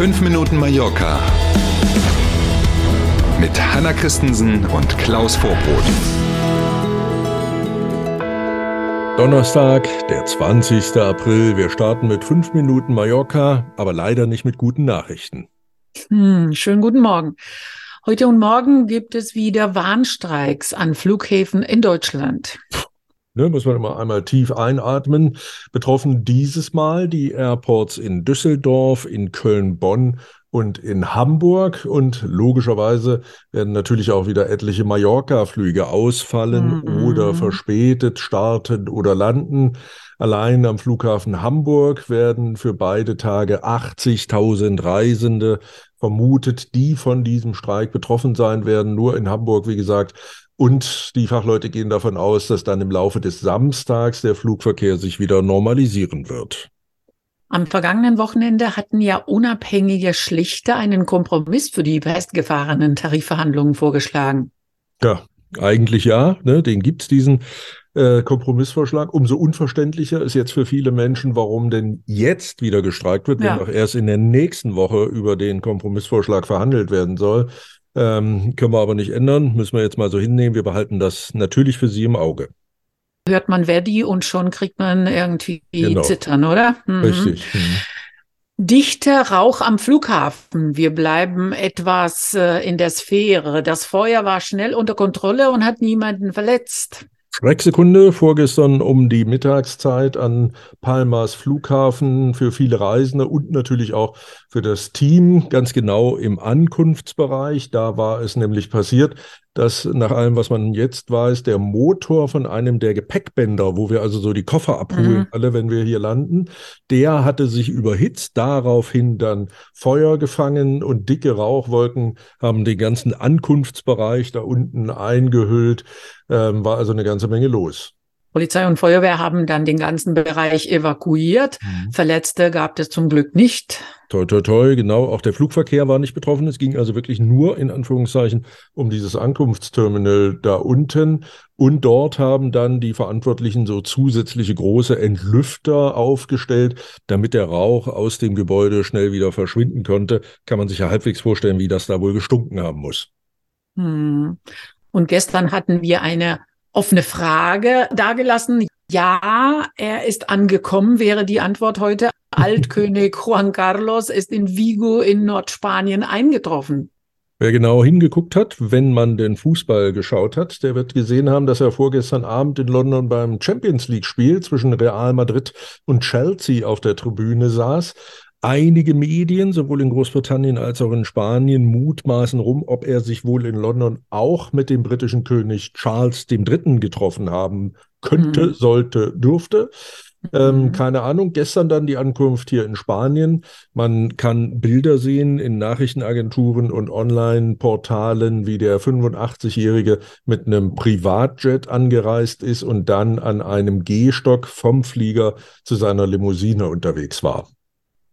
5 Minuten Mallorca mit Hanna Christensen und Klaus Vorbrot. Donnerstag, der 20. April. Wir starten mit 5 Minuten Mallorca, aber leider nicht mit guten Nachrichten. Hm, schönen guten Morgen. Heute und morgen gibt es wieder Warnstreiks an Flughäfen in Deutschland. Ne, muss man immer einmal tief einatmen. Betroffen dieses Mal die Airports in Düsseldorf, in Köln, Bonn und in Hamburg. Und logischerweise werden natürlich auch wieder etliche Mallorca-Flüge ausfallen mhm. oder verspätet starten oder landen. Allein am Flughafen Hamburg werden für beide Tage 80.000 Reisende vermutet, die von diesem Streik betroffen sein werden. Nur in Hamburg, wie gesagt, und die Fachleute gehen davon aus, dass dann im Laufe des Samstags der Flugverkehr sich wieder normalisieren wird. Am vergangenen Wochenende hatten ja unabhängige Schlichter einen Kompromiss für die festgefahrenen Tarifverhandlungen vorgeschlagen. Ja, eigentlich ja. Ne, den gibt's diesen äh, Kompromissvorschlag. Umso unverständlicher ist jetzt für viele Menschen, warum denn jetzt wieder gestreikt wird, ja. wenn doch erst in der nächsten Woche über den Kompromissvorschlag verhandelt werden soll. Ähm, können wir aber nicht ändern, müssen wir jetzt mal so hinnehmen. Wir behalten das natürlich für Sie im Auge. Hört man Verdi und schon kriegt man irgendwie genau. Zittern, oder? Mhm. Richtig. Mhm. Dichter Rauch am Flughafen. Wir bleiben etwas äh, in der Sphäre. Das Feuer war schnell unter Kontrolle und hat niemanden verletzt. Schrecksekunde vorgestern um die Mittagszeit an Palmas Flughafen für viele Reisende und natürlich auch für das Team, ganz genau im Ankunftsbereich. Da war es nämlich passiert, dass nach allem, was man jetzt weiß, der Motor von einem der Gepäckbänder, wo wir also so die Koffer abholen, mhm. alle, wenn wir hier landen, der hatte sich überhitzt, daraufhin dann Feuer gefangen und dicke Rauchwolken haben den ganzen Ankunftsbereich da unten eingehüllt, ähm, war also eine ganze Menge los. Polizei und Feuerwehr haben dann den ganzen Bereich evakuiert. Mhm. Verletzte gab es zum Glück nicht. Toi, toi, toi, genau. Auch der Flugverkehr war nicht betroffen. Es ging also wirklich nur in Anführungszeichen um dieses Ankunftsterminal da unten. Und dort haben dann die Verantwortlichen so zusätzliche große Entlüfter aufgestellt, damit der Rauch aus dem Gebäude schnell wieder verschwinden konnte. Kann man sich ja halbwegs vorstellen, wie das da wohl gestunken haben muss. Hm. Und gestern hatten wir eine offene Frage dargelassen. Ja, er ist angekommen, wäre die Antwort heute. Altkönig Juan Carlos ist in Vigo in Nordspanien eingetroffen. Wer genau hingeguckt hat, wenn man den Fußball geschaut hat, der wird gesehen haben, dass er vorgestern Abend in London beim Champions League-Spiel zwischen Real Madrid und Chelsea auf der Tribüne saß. Einige Medien, sowohl in Großbritannien als auch in Spanien, mutmaßen rum, ob er sich wohl in London auch mit dem britischen König Charles III. getroffen haben könnte, mhm. sollte, dürfte. Ähm, mhm. keine Ahnung. Gestern dann die Ankunft hier in Spanien. Man kann Bilder sehen in Nachrichtenagenturen und Online-Portalen, wie der 85-Jährige mit einem Privatjet angereist ist und dann an einem Gehstock vom Flieger zu seiner Limousine unterwegs war.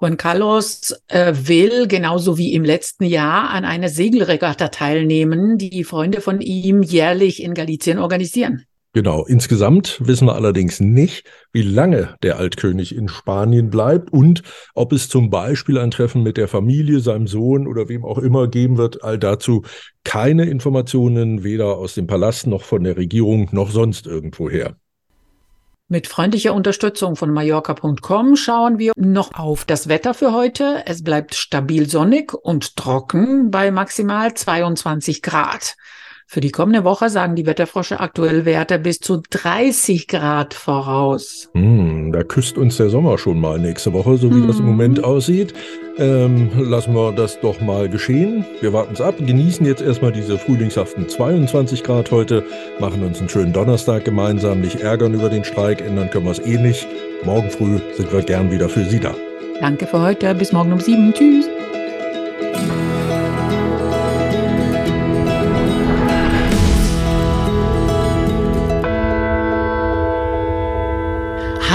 Juan Carlos äh, will, genauso wie im letzten Jahr, an einer Segelregatta teilnehmen, die Freunde von ihm jährlich in Galicien organisieren. Genau. Insgesamt wissen wir allerdings nicht, wie lange der Altkönig in Spanien bleibt und ob es zum Beispiel ein Treffen mit der Familie, seinem Sohn oder wem auch immer geben wird. All dazu keine Informationen, weder aus dem Palast noch von der Regierung noch sonst irgendwoher. Mit freundlicher Unterstützung von Mallorca.com schauen wir noch auf das Wetter für heute. Es bleibt stabil sonnig und trocken bei maximal 22 Grad. Für die kommende Woche sagen die Wetterfrosche aktuell Werte bis zu 30 Grad voraus. Mm, da küsst uns der Sommer schon mal nächste Woche, so wie mm. das im mhm. Moment aussieht. Ähm, lassen wir das doch mal geschehen. Wir warten es ab, genießen jetzt erstmal diese frühlingshaften 22 Grad heute, machen uns einen schönen Donnerstag gemeinsam, nicht ärgern über den Streik, ändern können wir es eh nicht. Morgen früh sind wir gern wieder für Sie da. Danke für heute, bis morgen um sieben. Tschüss.